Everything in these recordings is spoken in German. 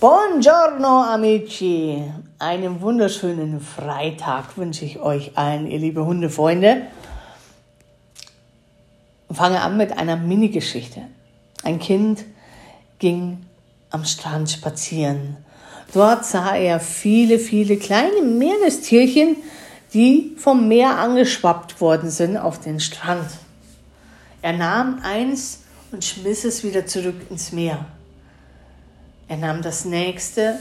Buongiorno amici, einen wunderschönen Freitag wünsche ich euch allen, ihr liebe Hundefreunde. Und fange an mit einer Mini-Geschichte. Ein Kind ging am Strand spazieren. Dort sah er viele, viele kleine Meerestierchen, die vom Meer angeschwappt worden sind auf den Strand. Er nahm eins und schmiss es wieder zurück ins Meer. Er nahm das nächste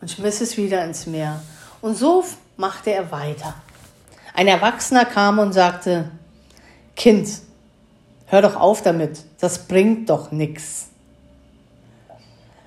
und schmiss es wieder ins Meer. Und so machte er weiter. Ein Erwachsener kam und sagte, Kind, hör doch auf damit, das bringt doch nichts.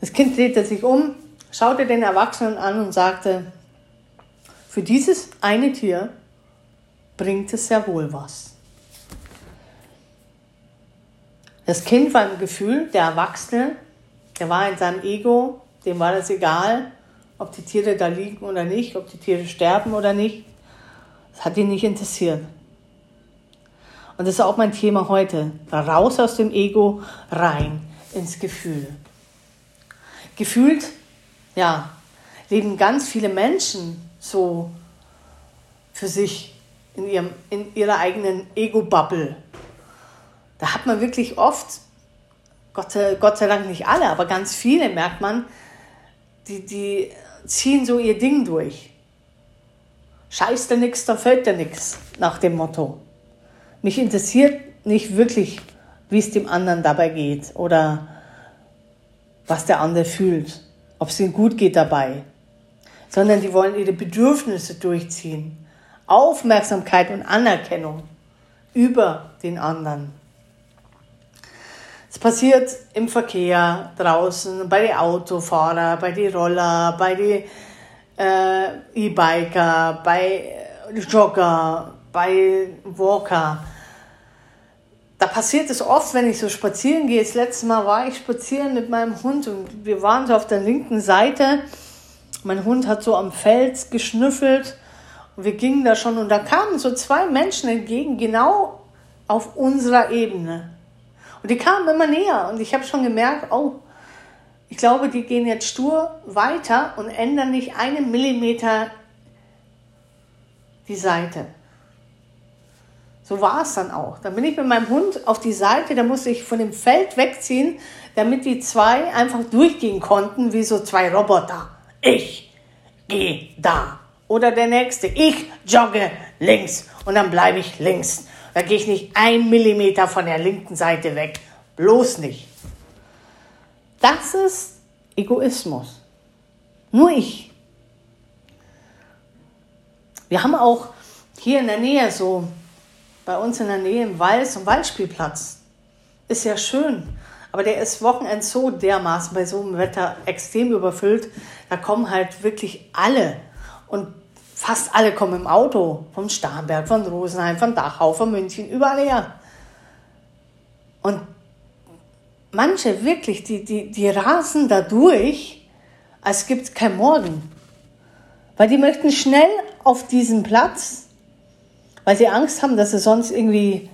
Das Kind drehte sich um, schaute den Erwachsenen an und sagte, für dieses eine Tier bringt es sehr wohl was. Das Kind war im Gefühl, der Erwachsene der war in seinem Ego, dem war das egal, ob die Tiere da liegen oder nicht, ob die Tiere sterben oder nicht. Das hat ihn nicht interessiert. Und das ist auch mein Thema heute. Raus aus dem Ego, rein ins Gefühl. Gefühlt, ja, leben ganz viele Menschen so für sich in, ihrem, in ihrer eigenen Ego-Bubble. Da hat man wirklich oft Gott sei, Gott sei Dank nicht alle, aber ganz viele merkt man, die, die ziehen so ihr Ding durch. Scheiß dir nichts, da fällt dir nichts, nach dem Motto. Mich interessiert nicht wirklich, wie es dem anderen dabei geht oder was der andere fühlt, ob es ihm gut geht dabei, sondern die wollen ihre Bedürfnisse durchziehen. Aufmerksamkeit und Anerkennung über den anderen. Es passiert im Verkehr draußen, bei den Autofahrern, bei den Roller, bei den äh, E-Biker, bei Jogger, bei Walker. Da passiert es oft, wenn ich so spazieren gehe. Das letzte Mal war ich spazieren mit meinem Hund und wir waren so auf der linken Seite. Mein Hund hat so am Fels geschnüffelt und wir gingen da schon und da kamen so zwei Menschen entgegen, genau auf unserer Ebene. Und die kamen immer näher und ich habe schon gemerkt, oh, ich glaube, die gehen jetzt stur weiter und ändern nicht einen Millimeter die Seite. So war es dann auch. Dann bin ich mit meinem Hund auf die Seite, da musste ich von dem Feld wegziehen, damit die zwei einfach durchgehen konnten, wie so zwei Roboter. Ich gehe da. Oder der nächste, ich jogge links und dann bleibe ich links. Da gehe ich nicht ein Millimeter von der linken Seite weg. Bloß nicht. Das ist Egoismus. Nur ich. Wir haben auch hier in der Nähe so, bei uns in der Nähe im Wald, so einen Waldspielplatz. Ist ja schön. Aber der ist Wochenend so dermaßen bei so einem Wetter extrem überfüllt. Da kommen halt wirklich alle. Und Fast alle kommen im Auto, vom Starnberg, von Rosenheim, von Dachau, von München, überall her. Und manche wirklich, die, die, die rasen da durch, als gibt es kein Morgen. Weil die möchten schnell auf diesen Platz, weil sie Angst haben, dass sie sonst irgendwie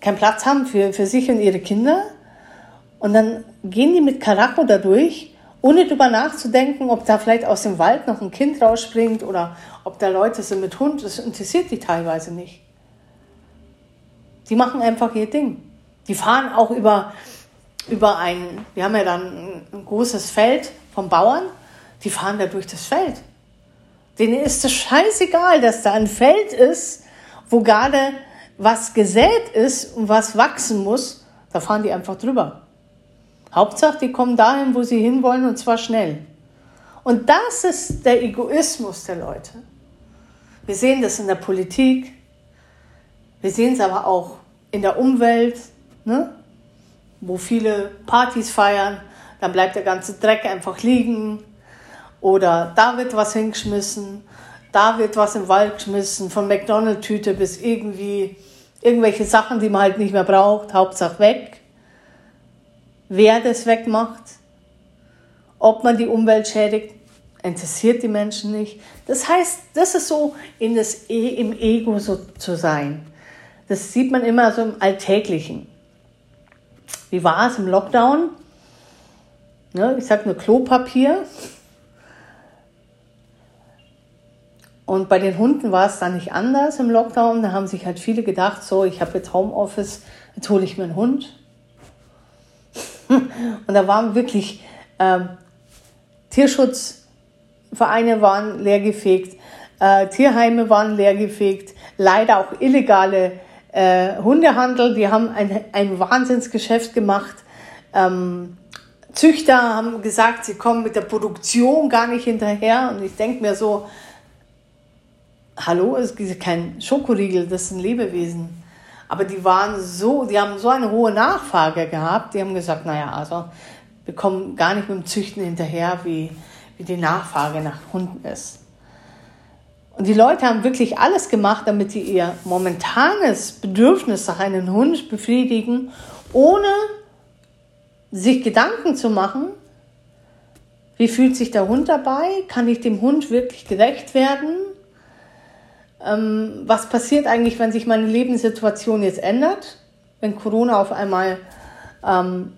keinen Platz haben für, für sich und ihre Kinder. Und dann gehen die mit Karacho da durch ohne drüber nachzudenken, ob da vielleicht aus dem Wald noch ein Kind rausspringt oder ob da Leute sind mit Hund, das interessiert die teilweise nicht. Die machen einfach ihr Ding. Die fahren auch über, über ein, wir haben ja dann ein großes Feld vom Bauern, die fahren da durch das Feld. Denen ist es scheißegal, dass da ein Feld ist, wo gerade was gesät ist und was wachsen muss, da fahren die einfach drüber. Hauptsache, die kommen dahin, wo sie hinwollen und zwar schnell. Und das ist der Egoismus der Leute. Wir sehen das in der Politik, wir sehen es aber auch in der Umwelt, ne? wo viele Partys feiern, dann bleibt der ganze Dreck einfach liegen. Oder da wird was hingeschmissen, da wird was im Wald geschmissen, von McDonald-Tüte bis irgendwie irgendwelche Sachen, die man halt nicht mehr braucht, Hauptsache weg wer das wegmacht, ob man die Umwelt schädigt, interessiert die Menschen nicht. Das heißt, das ist so in das e im Ego so zu sein. Das sieht man immer so im Alltäglichen. Wie war es im Lockdown? ne, ich sag nur Klopapier. Und bei den Hunden war es dann nicht anders im Lockdown. Da haben sich halt viele gedacht, so, ich habe jetzt Homeoffice, jetzt hole ich mir einen Hund. Und da waren wirklich ähm, Tierschutzvereine waren leergefegt, äh, Tierheime waren leergefegt, leider auch illegale äh, Hundehandel, die haben ein, ein Wahnsinnsgeschäft gemacht. Ähm, Züchter haben gesagt, sie kommen mit der Produktion gar nicht hinterher. Und ich denke mir so, hallo, es ist kein Schokoriegel, das ist ein Lebewesen. Aber die waren so, die haben so eine hohe Nachfrage gehabt, die haben gesagt, naja, also wir kommen gar nicht mit dem Züchten hinterher, wie, wie die Nachfrage nach Hunden ist. Und die Leute haben wirklich alles gemacht, damit sie ihr momentanes Bedürfnis nach einem Hund befriedigen, ohne sich Gedanken zu machen, wie fühlt sich der Hund dabei? Kann ich dem Hund wirklich gerecht werden? Ähm, was passiert eigentlich, wenn sich meine Lebenssituation jetzt ändert? Wenn Corona auf einmal ähm,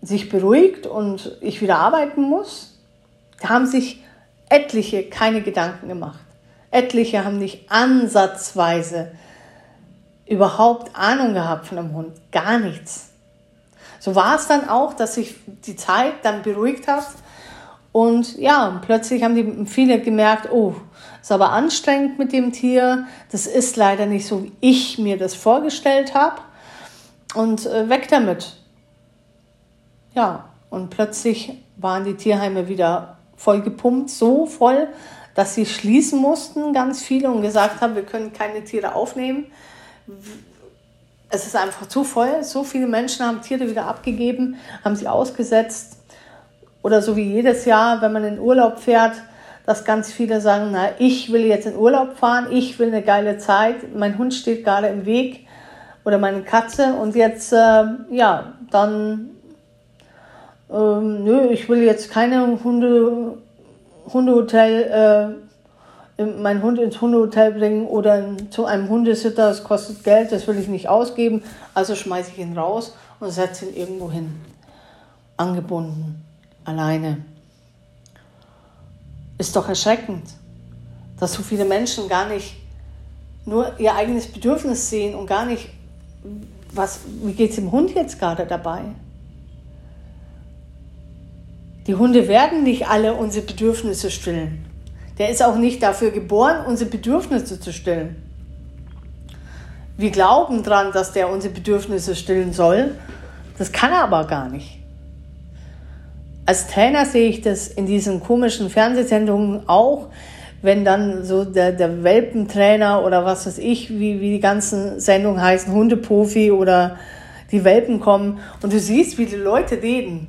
sich beruhigt und ich wieder arbeiten muss? Da haben sich etliche keine Gedanken gemacht. Etliche haben nicht ansatzweise überhaupt Ahnung gehabt von einem Hund. Gar nichts. So war es dann auch, dass sich die Zeit dann beruhigt hat. Und ja, plötzlich haben die viele gemerkt, oh, ist aber anstrengend mit dem Tier. Das ist leider nicht so, wie ich mir das vorgestellt habe. Und äh, weg damit. Ja, und plötzlich waren die Tierheime wieder voll gepumpt, so voll, dass sie schließen mussten, ganz viele, und gesagt haben, wir können keine Tiere aufnehmen. Es ist einfach zu voll. So viele Menschen haben Tiere wieder abgegeben, haben sie ausgesetzt. Oder so wie jedes Jahr, wenn man in Urlaub fährt, dass ganz viele sagen, na, ich will jetzt in Urlaub fahren, ich will eine geile Zeit, mein Hund steht gerade im Weg oder meine Katze und jetzt, äh, ja, dann, ähm, nö, ich will jetzt keine Hunde, Hundehotel, äh, meinen Hund ins Hundehotel bringen oder zu einem Hundesitter, das kostet Geld, das will ich nicht ausgeben, also schmeiße ich ihn raus und setze ihn irgendwo hin, angebunden, alleine. Ist doch erschreckend, dass so viele Menschen gar nicht nur ihr eigenes Bedürfnis sehen und gar nicht, was, wie geht es dem Hund jetzt gerade dabei? Die Hunde werden nicht alle unsere Bedürfnisse stillen. Der ist auch nicht dafür geboren, unsere Bedürfnisse zu stillen. Wir glauben dran, dass der unsere Bedürfnisse stillen soll. Das kann er aber gar nicht als Trainer sehe ich das in diesen komischen Fernsehsendungen auch, wenn dann so der, der Welpentrainer oder was weiß ich, wie, wie die ganzen Sendungen heißen, Hundeprofi oder die Welpen kommen und du siehst, wie die Leute reden.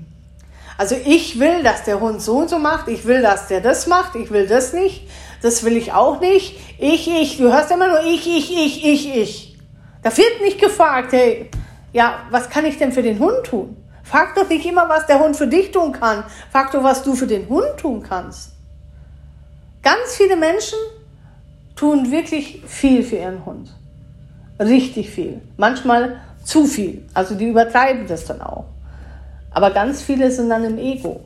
Also ich will, dass der Hund so und so macht, ich will, dass der das macht, ich will das nicht, das will ich auch nicht. Ich, ich, du hörst immer nur ich, ich, ich, ich, ich. Da wird nicht gefragt, hey, ja, was kann ich denn für den Hund tun? Frag doch nicht immer, was der Hund für dich tun kann. Frag doch, was du für den Hund tun kannst. Ganz viele Menschen tun wirklich viel für ihren Hund. Richtig viel. Manchmal zu viel. Also die übertreiben das dann auch. Aber ganz viele sind dann im Ego.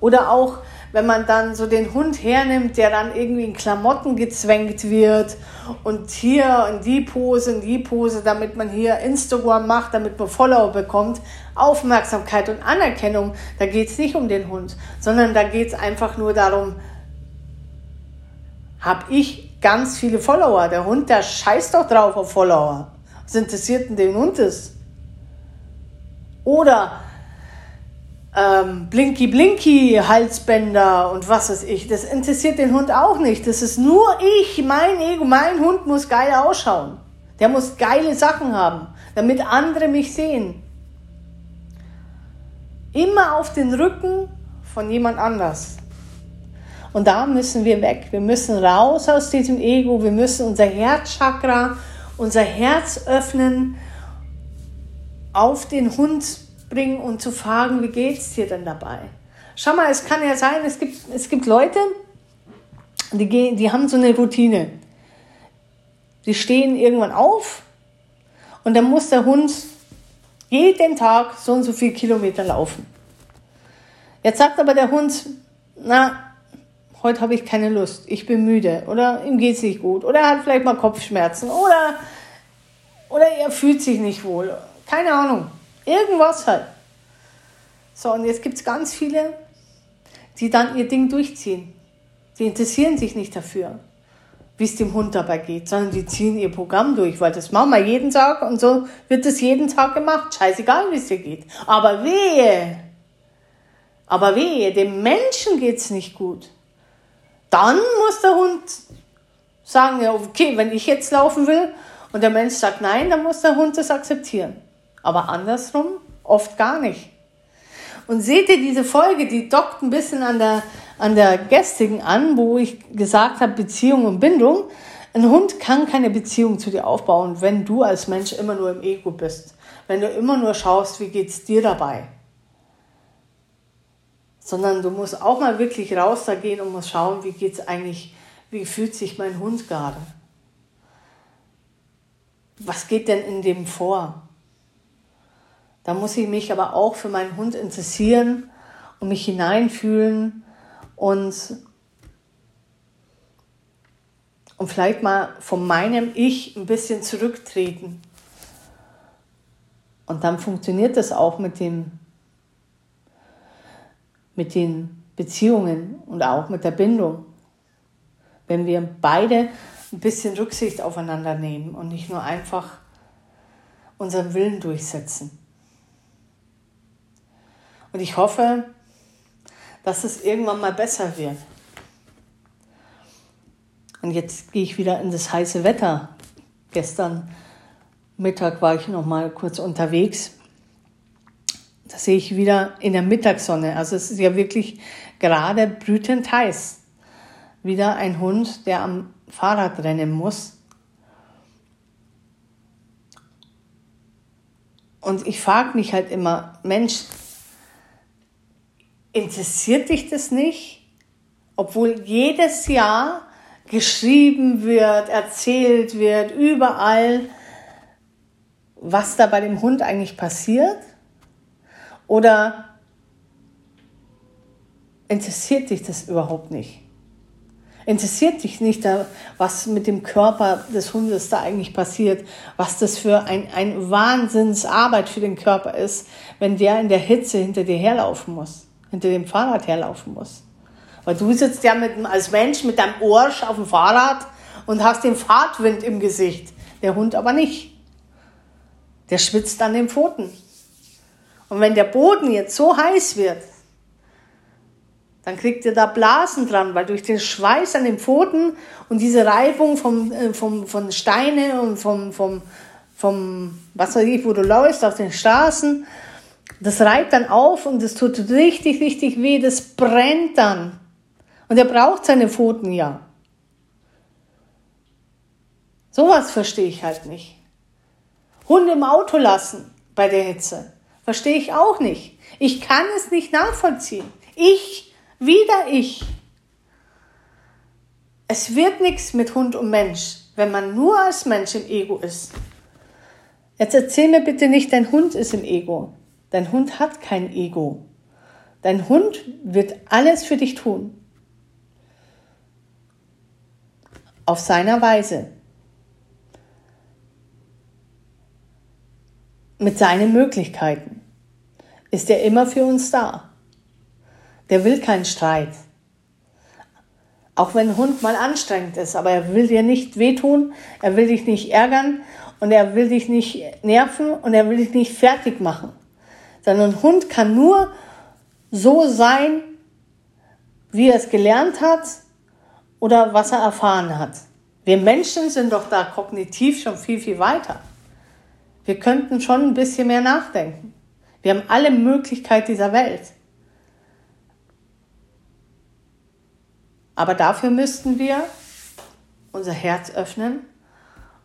Oder auch, wenn man dann so den Hund hernimmt, der dann irgendwie in Klamotten gezwängt wird und hier in die Pose, in die Pose, damit man hier Instagram macht, damit man Follower bekommt, Aufmerksamkeit und Anerkennung, da geht es nicht um den Hund, sondern da geht es einfach nur darum, habe ich ganz viele Follower. Der Hund, der scheißt doch drauf auf Follower. Was interessiert denn den Hund ist? Oder ähm, Blinky Blinky Halsbänder und was weiß ich. Das interessiert den Hund auch nicht. Das ist nur ich, mein Ego. Mein Hund muss geil ausschauen. Der muss geile Sachen haben, damit andere mich sehen. Immer auf den Rücken von jemand anders. Und da müssen wir weg. Wir müssen raus aus diesem Ego. Wir müssen unser Herzchakra, unser Herz öffnen, auf den Hund bringen und zu fragen, wie geht es dir denn dabei? Schau mal, es kann ja sein, es gibt, es gibt Leute, die, gehen, die haben so eine Routine. Die stehen irgendwann auf und dann muss der Hund jeden Tag so und so viele Kilometer laufen. Jetzt sagt aber der Hund, na, heute habe ich keine Lust, ich bin müde oder ihm geht es nicht gut oder er hat vielleicht mal Kopfschmerzen oder, oder er fühlt sich nicht wohl. Keine Ahnung. Irgendwas halt. So, und jetzt gibt es ganz viele, die dann ihr Ding durchziehen. Die interessieren sich nicht dafür, wie es dem Hund dabei geht, sondern die ziehen ihr Programm durch, weil das machen wir jeden Tag und so wird es jeden Tag gemacht. Scheißegal, wie es dir geht. Aber wehe, aber wehe, dem Menschen geht es nicht gut. Dann muss der Hund sagen, ja, okay, wenn ich jetzt laufen will und der Mensch sagt nein, dann muss der Hund das akzeptieren. Aber andersrum oft gar nicht. Und seht ihr diese Folge, die dockt ein bisschen an der, an der gestrigen an, wo ich gesagt habe, Beziehung und Bindung. Ein Hund kann keine Beziehung zu dir aufbauen, wenn du als Mensch immer nur im Ego bist. Wenn du immer nur schaust, wie geht's dir dabei. Sondern du musst auch mal wirklich raus da gehen und musst schauen, wie geht's eigentlich, wie fühlt sich mein Hund gerade. Was geht denn in dem vor? Da muss ich mich aber auch für meinen Hund interessieren und mich hineinfühlen und, und vielleicht mal von meinem Ich ein bisschen zurücktreten. Und dann funktioniert das auch mit, dem, mit den Beziehungen und auch mit der Bindung. Wenn wir beide ein bisschen Rücksicht aufeinander nehmen und nicht nur einfach unseren Willen durchsetzen. Und ich hoffe, dass es irgendwann mal besser wird. Und jetzt gehe ich wieder in das heiße Wetter. Gestern Mittag war ich noch mal kurz unterwegs. Da sehe ich wieder in der Mittagssonne. Also es ist ja wirklich gerade brütend heiß. Wieder ein Hund, der am Fahrrad rennen muss. Und ich frage mich halt immer, Mensch, interessiert dich das nicht? Obwohl jedes Jahr geschrieben wird, erzählt wird, überall, was da bei dem Hund eigentlich passiert? Oder interessiert dich das überhaupt nicht? Interessiert dich nicht, was mit dem Körper des Hundes da eigentlich passiert, was das für ein, ein Wahnsinnsarbeit für den Körper ist, wenn der in der Hitze hinter dir herlaufen muss? Hinter dem Fahrrad herlaufen muss. Weil du sitzt ja mit, als Mensch mit deinem Orsch auf dem Fahrrad und hast den Fahrtwind im Gesicht. Der Hund aber nicht. Der schwitzt an den Pfoten. Und wenn der Boden jetzt so heiß wird, dann kriegt ihr da Blasen dran, weil durch den Schweiß an den Pfoten und diese Reibung vom, äh, vom, von Steine und vom, vom, vom, was weiß ich, wo du läufst, auf den Straßen, das reibt dann auf und es tut richtig, richtig weh, das brennt dann. Und er braucht seine Pfoten ja. Sowas verstehe ich halt nicht. Hunde im Auto lassen bei der Hitze. Verstehe ich auch nicht. Ich kann es nicht nachvollziehen. Ich, wieder ich. Es wird nichts mit Hund und Mensch, wenn man nur als Mensch im Ego ist. Jetzt erzähl mir bitte nicht, dein Hund ist im Ego. Dein Hund hat kein Ego. Dein Hund wird alles für dich tun. Auf seiner Weise. Mit seinen Möglichkeiten ist er immer für uns da. Der will keinen Streit. Auch wenn ein Hund mal anstrengend ist, aber er will dir nicht wehtun, er will dich nicht ärgern und er will dich nicht nerven und er will dich nicht fertig machen sondern ein Hund kann nur so sein, wie er es gelernt hat oder was er erfahren hat. Wir Menschen sind doch da kognitiv schon viel, viel weiter. Wir könnten schon ein bisschen mehr nachdenken. Wir haben alle Möglichkeiten dieser Welt. Aber dafür müssten wir unser Herz öffnen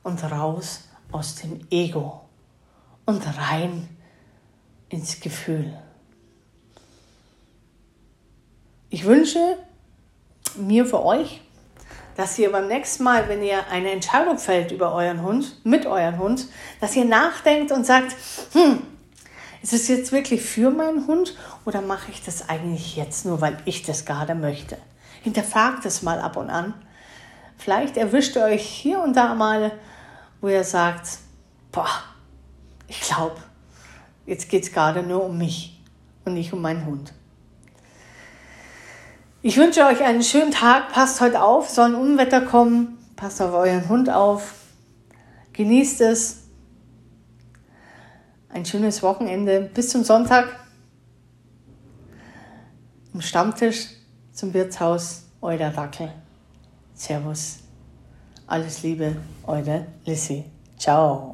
und raus aus dem Ego und rein ins Gefühl. Ich wünsche mir für euch, dass ihr beim nächsten Mal, wenn ihr eine Entscheidung fällt über euren Hund, mit euren Hund, dass ihr nachdenkt und sagt, hm, Ist es jetzt wirklich für meinen Hund oder mache ich das eigentlich jetzt nur, weil ich das gerade möchte? Hinterfragt es mal ab und an. Vielleicht erwischt ihr euch hier und da mal, wo ihr sagt, boah, ich glaube, jetzt geht es gerade nur um mich und nicht um meinen Hund. Ich wünsche euch einen schönen Tag. Passt heute auf, soll ein Unwetter kommen. Passt auf euren Hund auf. Genießt es. Ein schönes Wochenende. Bis zum Sonntag. Im Stammtisch zum Wirtshaus. Euer Dackel. Servus. Alles Liebe, eure Lissy. Ciao.